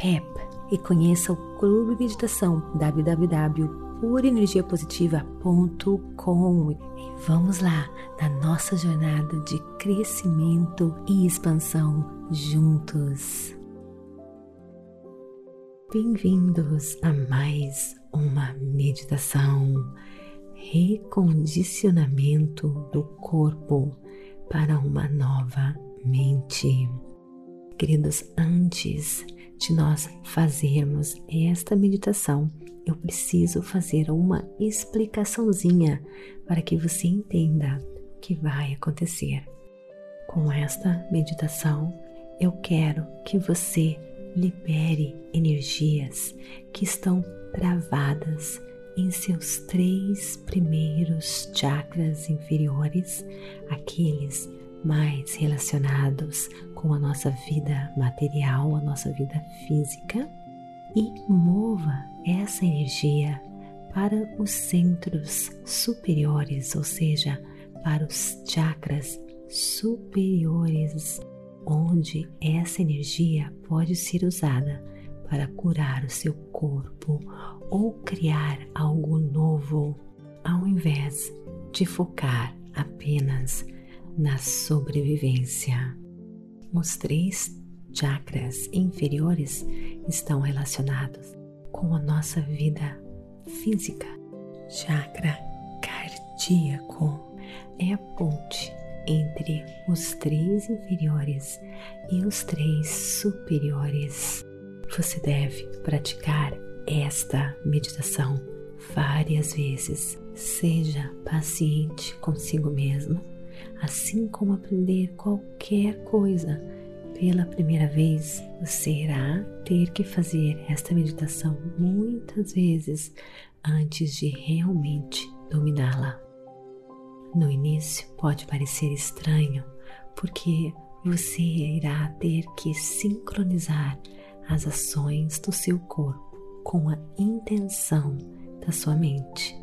Pep e conheça o Clube Meditação www.purenergiapositiva.com e vamos lá na nossa jornada de crescimento e expansão juntos. Bem-vindos a mais uma meditação recondicionamento do corpo para uma nova mente. Queridos, antes de nós fazermos esta meditação, eu preciso fazer uma explicaçãozinha para que você entenda o que vai acontecer. Com esta meditação, eu quero que você libere energias que estão travadas em seus três primeiros chakras inferiores, aqueles mais relacionados com a nossa vida material, a nossa vida física e mova essa energia para os centros superiores, ou seja, para os chakras superiores, onde essa energia pode ser usada para curar o seu corpo ou criar algo novo, ao invés de focar apenas na sobrevivência. Os três chakras inferiores estão relacionados com a nossa vida física. Chakra cardíaco é a ponte entre os três inferiores e os três superiores. Você deve praticar esta meditação várias vezes. Seja paciente consigo mesmo assim como aprender qualquer coisa pela primeira vez, você irá ter que fazer esta meditação muitas vezes antes de realmente dominá-la. No início pode parecer estranho, porque você irá ter que sincronizar as ações do seu corpo com a intenção da sua mente.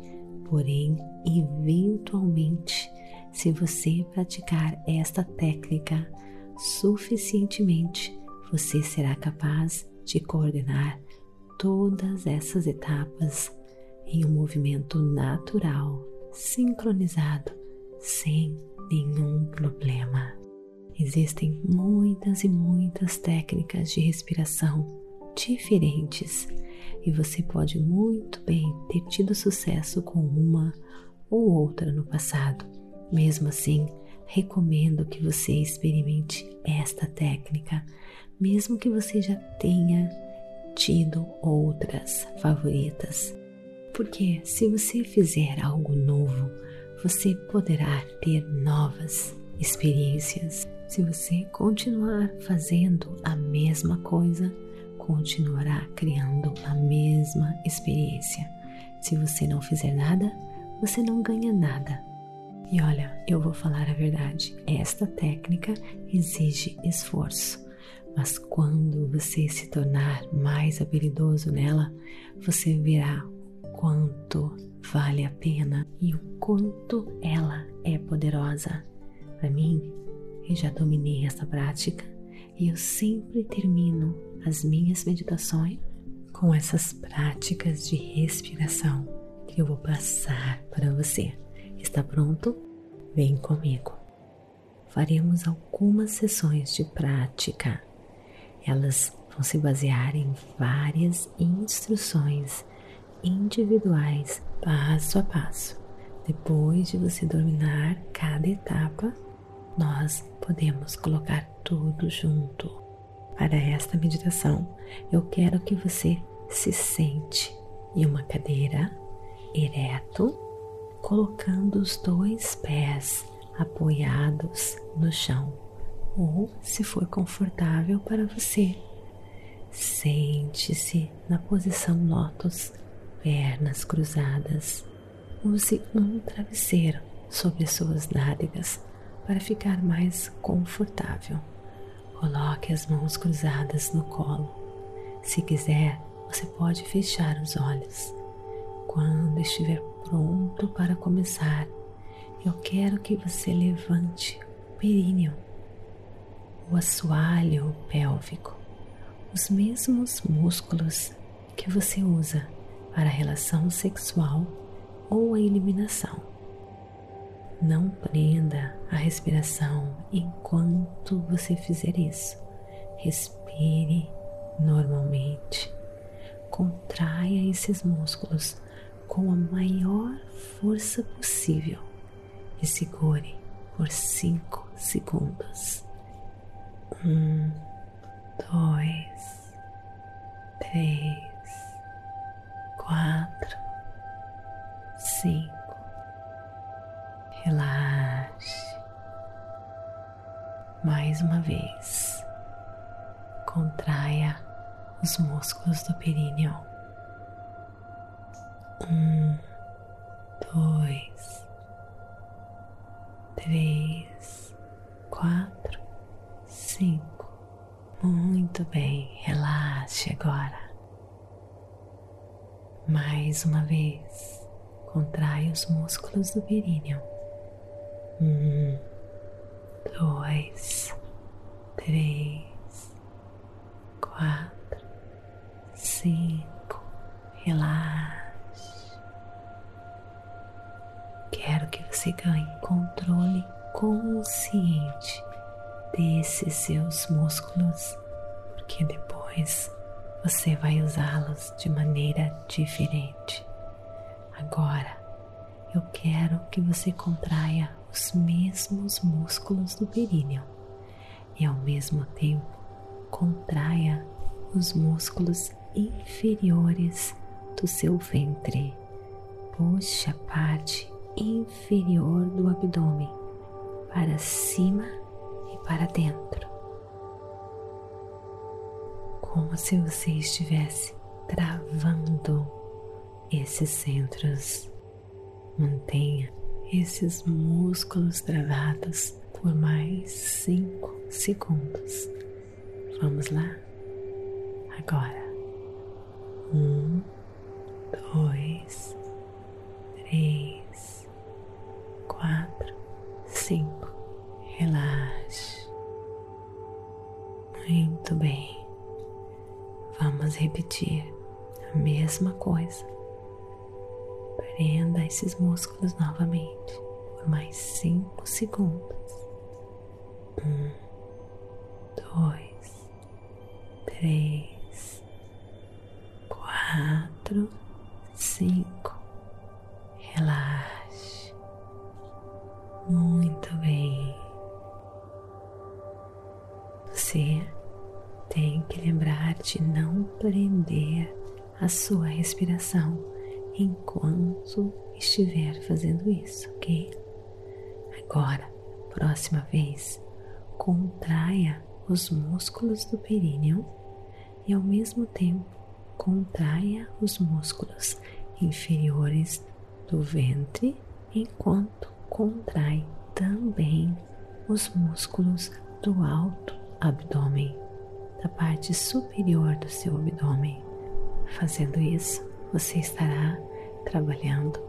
Porém, eventualmente, se você praticar esta técnica suficientemente, você será capaz de coordenar todas essas etapas em um movimento natural, sincronizado, sem nenhum problema. Existem muitas e muitas técnicas de respiração diferentes e você pode muito bem ter tido sucesso com uma ou outra no passado mesmo assim, recomendo que você experimente esta técnica, mesmo que você já tenha tido outras favoritas. Porque se você fizer algo novo, você poderá ter novas experiências. Se você continuar fazendo a mesma coisa, continuará criando a mesma experiência. Se você não fizer nada, você não ganha nada. E olha, eu vou falar a verdade: esta técnica exige esforço, mas quando você se tornar mais habilidoso nela, você verá o quanto vale a pena e o quanto ela é poderosa. Para mim, eu já dominei essa prática e eu sempre termino as minhas meditações com essas práticas de respiração que eu vou passar para você. Está pronto? Vem comigo. Faremos algumas sessões de prática. Elas vão se basear em várias instruções individuais, passo a passo. Depois de você dominar cada etapa, nós podemos colocar tudo junto. Para esta meditação, eu quero que você se sente em uma cadeira ereto, colocando os dois pés apoiados no chão, ou se for confortável para você, sente-se na posição lótus, pernas cruzadas. Use um travesseiro sobre suas nádegas para ficar mais confortável. Coloque as mãos cruzadas no colo. Se quiser, você pode fechar os olhos. Quando estiver pronto para começar, eu quero que você levante o períneo, o assoalho pélvico, os mesmos músculos que você usa para a relação sexual ou a eliminação. Não prenda a respiração enquanto você fizer isso. Respire normalmente. Contraia esses músculos com a maior força possível e segure por cinco segundos. Um, dois, três, quatro, cinco. Relaxe. Mais uma vez. Contraia os músculos do períneo. Um, dois, três, quatro, cinco. Muito bem, relaxe agora. Mais uma vez, contrai os músculos do períneo. Um, dois, três, você ganhe controle consciente desses seus músculos, porque depois você vai usá-los de maneira diferente. Agora, eu quero que você contraia os mesmos músculos do períneo e ao mesmo tempo contraia os músculos inferiores do seu ventre. Puxe a parte inferior do abdômen para cima e para dentro, como se você estivesse travando esses centros. Mantenha esses músculos travados por mais cinco segundos. Vamos lá? Agora. Um, dois, três, quatro, cinco. Relaxe. Muito bem. Vamos repetir a mesma coisa Prenda esses músculos novamente por mais cinco segundos. Um, dois, três, quatro, cinco. Muito bem. Você tem que lembrar de não prender a sua respiração enquanto estiver fazendo isso, ok? Agora, próxima vez, contraia os músculos do períneo e ao mesmo tempo contraia os músculos inferiores do ventre enquanto contrai também os músculos do alto abdômen, da parte superior do seu abdômen. Fazendo isso, você estará trabalhando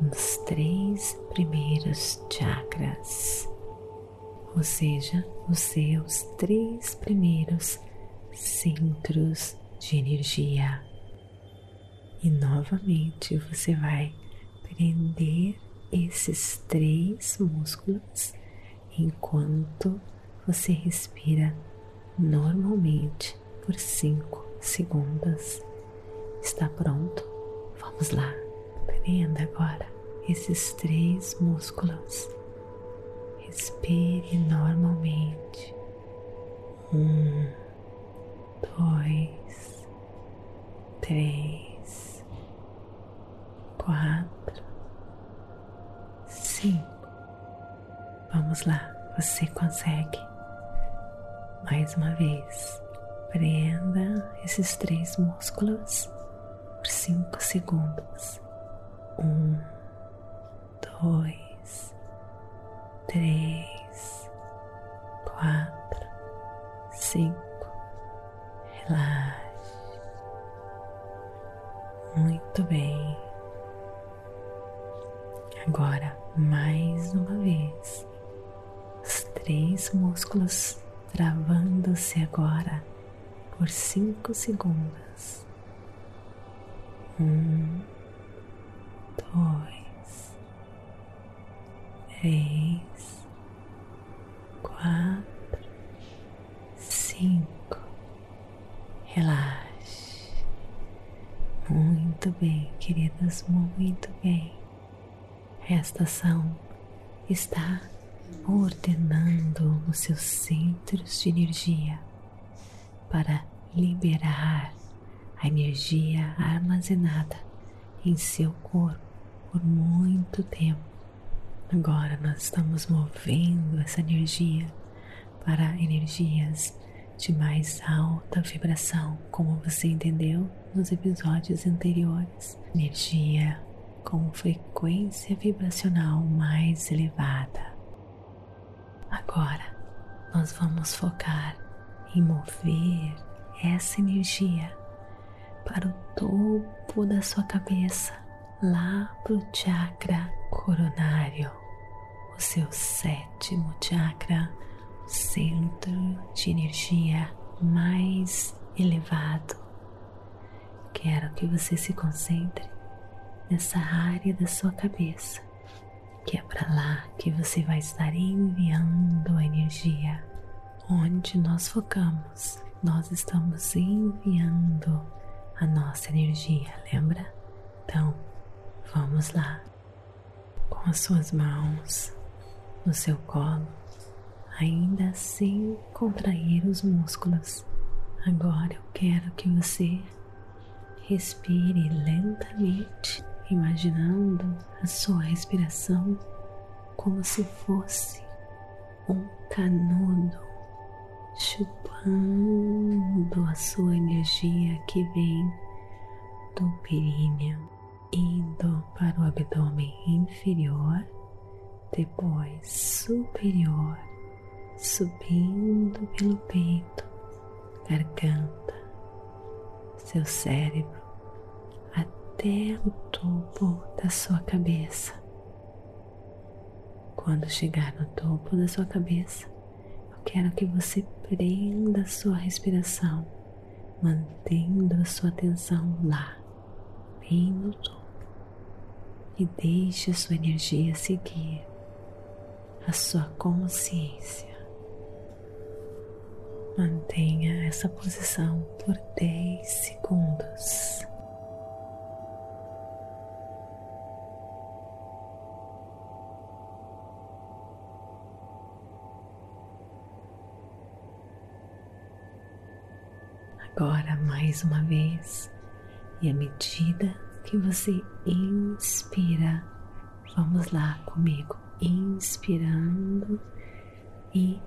nos três primeiros chakras, ou seja, os seus três primeiros centros de energia. E novamente você vai prender esses três músculos enquanto você respira normalmente por cinco segundos. Está pronto? Vamos lá, prenda agora esses três músculos. Respire normalmente. Um, dois, três, quatro, cinco. Vamos lá, você consegue. Mais uma vez, prenda esses três músculos por cinco segundos. Um, dois, três, quatro, cinco. Relaxe. Muito bem. Agora, mais uma vez, os três músculos travando-se agora por cinco segundos. Um, dois, três, quatro, cinco. Relaxe. Muito bem, queridas, muito bem. Esta ação está ordenando os seus centros de energia para liberar a energia armazenada em seu corpo por muito tempo. Agora nós estamos movendo essa energia para energias de mais alta vibração, como você entendeu nos episódios anteriores. Energia com frequência vibracional mais elevada. Agora nós vamos focar em mover essa energia para o topo da sua cabeça, lá para o chakra coronário, o seu sétimo chakra, o centro de energia mais elevado. Quero que você se concentre nessa área da sua cabeça, que é para lá que você vai estar enviando a energia. Onde nós focamos, nós estamos enviando a nossa energia, lembra? Então, vamos lá. Com as suas mãos no seu colo, ainda sem contrair os músculos. Agora eu quero que você respire lentamente, imaginando a sua respiração como se fosse um canudo chupando a sua energia que vem do períneo, indo para o abdômen inferior, depois superior, subindo pelo peito, garganta, seu cérebro, até o topo da sua cabeça. Quando chegar no topo da sua cabeça, quero que você prenda a sua respiração, mantendo a sua atenção lá, bem no topo, e deixe a sua energia seguir a sua consciência. Mantenha essa posição por 10 segundos. Agora, mais uma vez, e à medida que você inspira, vamos lá comigo, inspirando e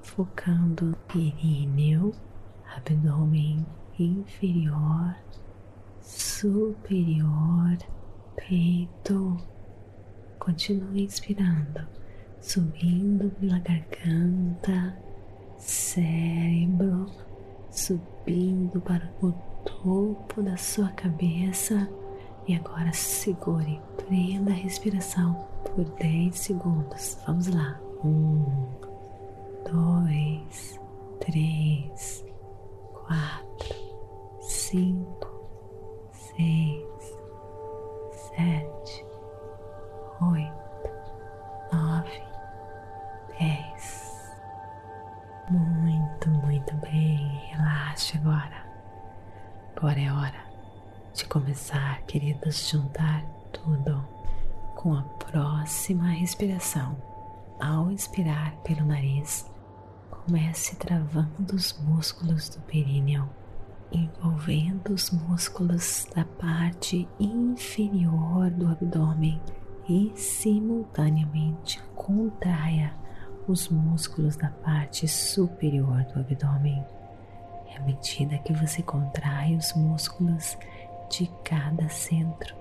focando períneo, abdômen inferior, superior, peito. Continue inspirando, subindo pela garganta, cérebro subindo para o topo da sua cabeça. E agora segure, prenda a respiração por 10 segundos. Vamos lá. Um, dois, três, quatro, cinco, seis, sete, oito, agora. É hora de começar, queridos, juntar tudo com a próxima respiração. Ao inspirar pelo nariz, comece travando os músculos do períneo, envolvendo os músculos da parte inferior do abdômen e simultaneamente contraia os músculos da parte superior do abdômen. À medida que você contrai os músculos de cada centro,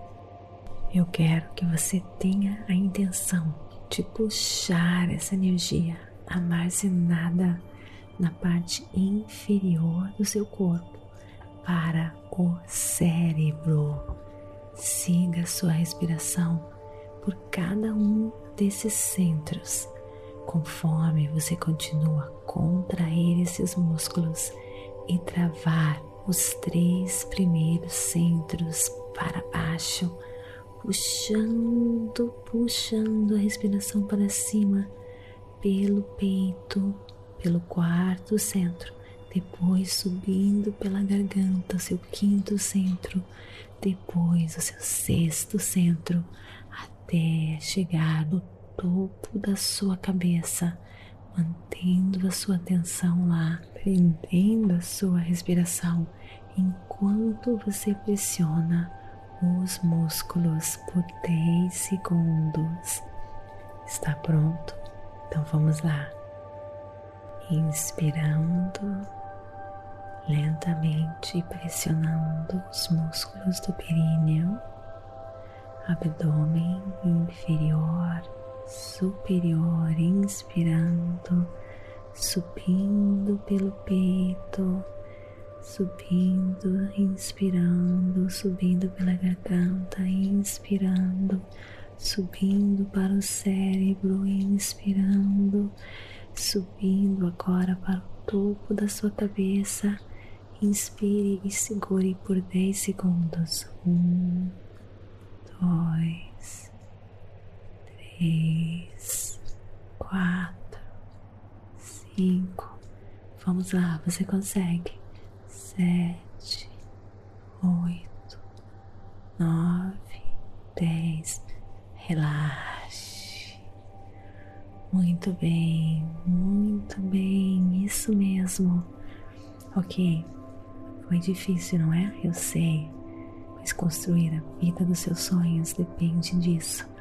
eu quero que você tenha a intenção de puxar essa energia armazenada na parte inferior do seu corpo para o cérebro. Siga sua respiração por cada um desses centros. Conforme você continua a contrair esses músculos e travar os três primeiros centros para baixo, puxando, puxando a respiração para cima pelo peito, pelo quarto centro, depois subindo pela garganta, seu quinto centro, depois o seu sexto centro, até chegar no topo da sua cabeça, mantendo a sua atenção lá, prendendo a sua respiração enquanto você pressiona os músculos por 10 segundos. Está pronto? Então vamos lá. Inspirando lentamente, pressionando os músculos do períneo, abdômen inferior, superior, inspirando, subindo pelo peito subindo, inspirando, subindo pela garganta, inspirando, subindo para o cérebro, inspirando, subindo agora para o topo da sua cabeça. Inspire e segure por 10 segundos. Um, dois, três, quatro, cinco. Vamos lá, você consegue sete, oito, nove, dez. Relaxe. Muito bem, muito bem, isso mesmo. Ok, foi difícil, não é? Eu sei, mas construir a vida dos seus sonhos depende disso.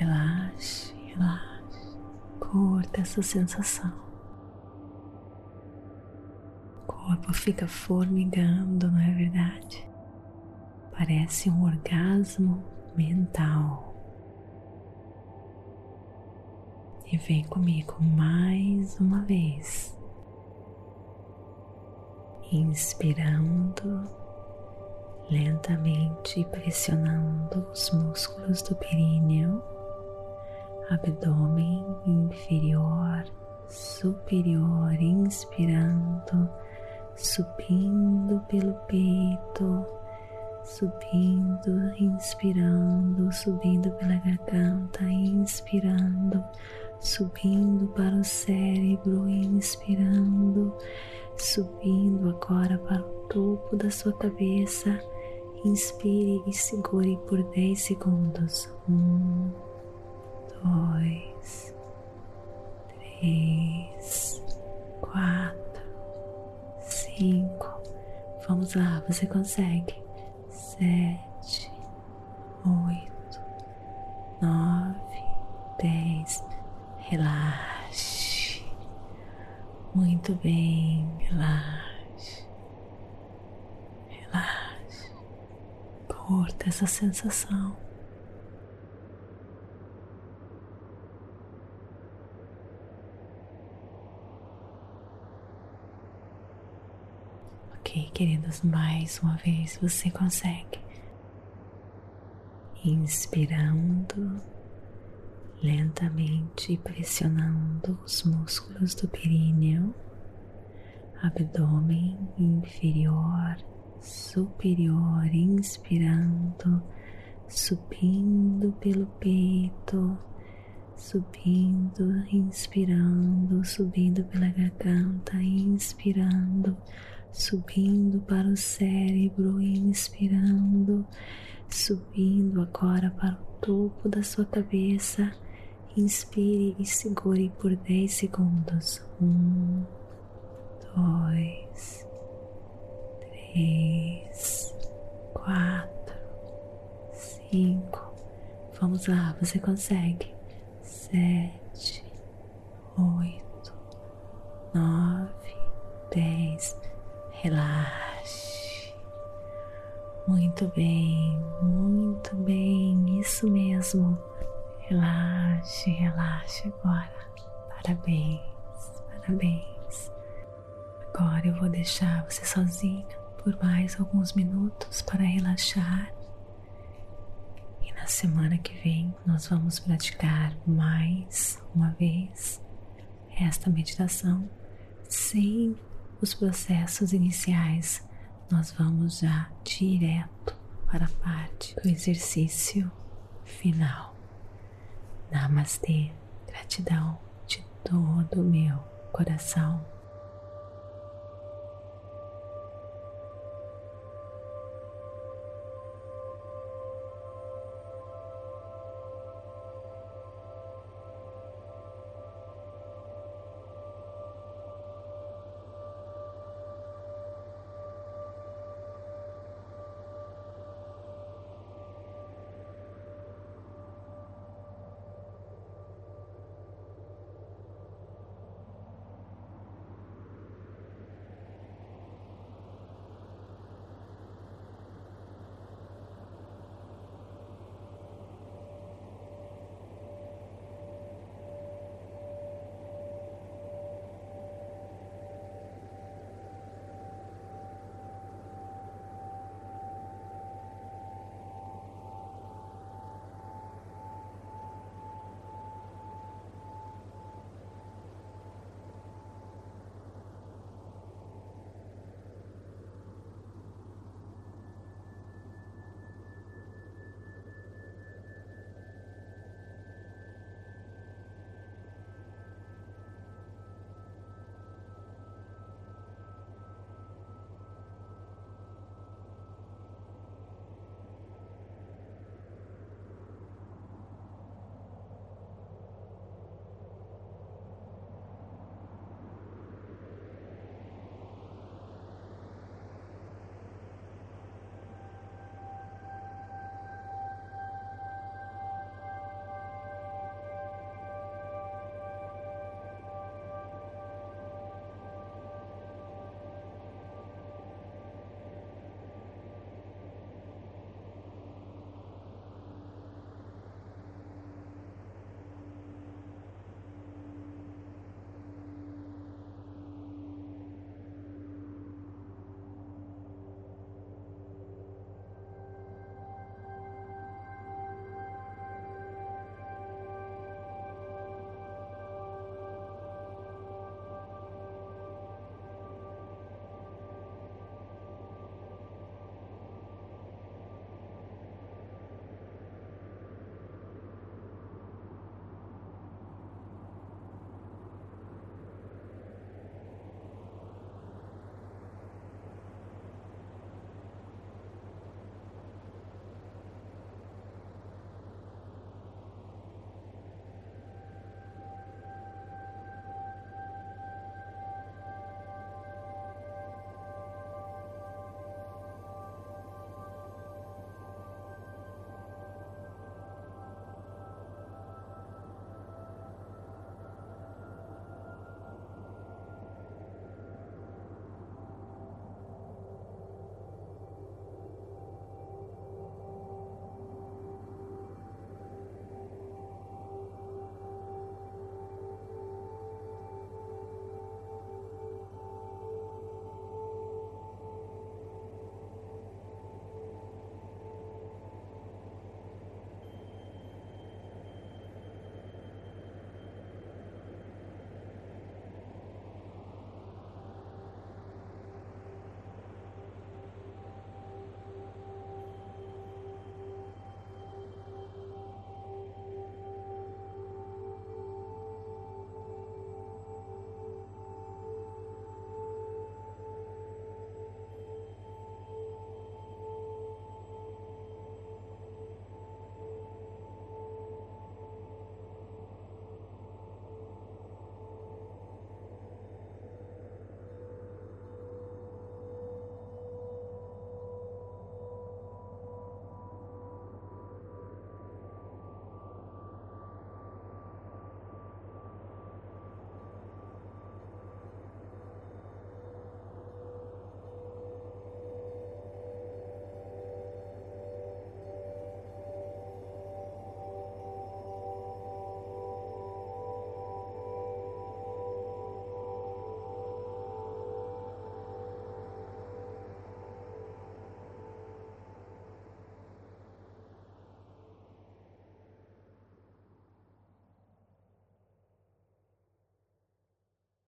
Relaxe, relaxe, curta essa sensação corpo fica formigando, não é verdade? Parece um orgasmo mental. E vem comigo mais uma vez. Inspirando lentamente, pressionando os músculos do períneo, abdômen inferior, superior, inspirando subindo pelo peito, subindo, inspirando, subindo pela garganta, inspirando, subindo para o cérebro, inspirando, subindo agora para o topo da sua cabeça. Inspire e segure por 10 segundos. Um, dois, três, quatro cinco. Vamos lá, você consegue. Sete, oito, nove, dez. Relaxe. Muito bem, relaxe. Relaxe. Curta essa sensação. Ok, queridos, mais uma vez você consegue. Inspirando lentamente, pressionando os músculos do períneo, abdômen inferior, superior, inspirando, subindo pelo peito, subindo, inspirando, subindo pela garganta, inspirando subindo para o cérebro, inspirando, subindo agora para o topo da sua cabeça. Inspire e segure por 10 segundos. Um, dois, três, quatro, cinco. Vamos lá, você consegue. Sete, oito, nove. Relaxe. Muito bem, muito bem, isso mesmo. Relaxe, relaxe agora. Parabéns, parabéns. Agora eu vou deixar você sozinha por mais alguns minutos para relaxar. E na semana que vem nós vamos praticar mais uma vez esta meditação sem os processos iniciais. Nós vamos já direto para a parte do exercício final. Namastê, gratidão de todo o meu coração.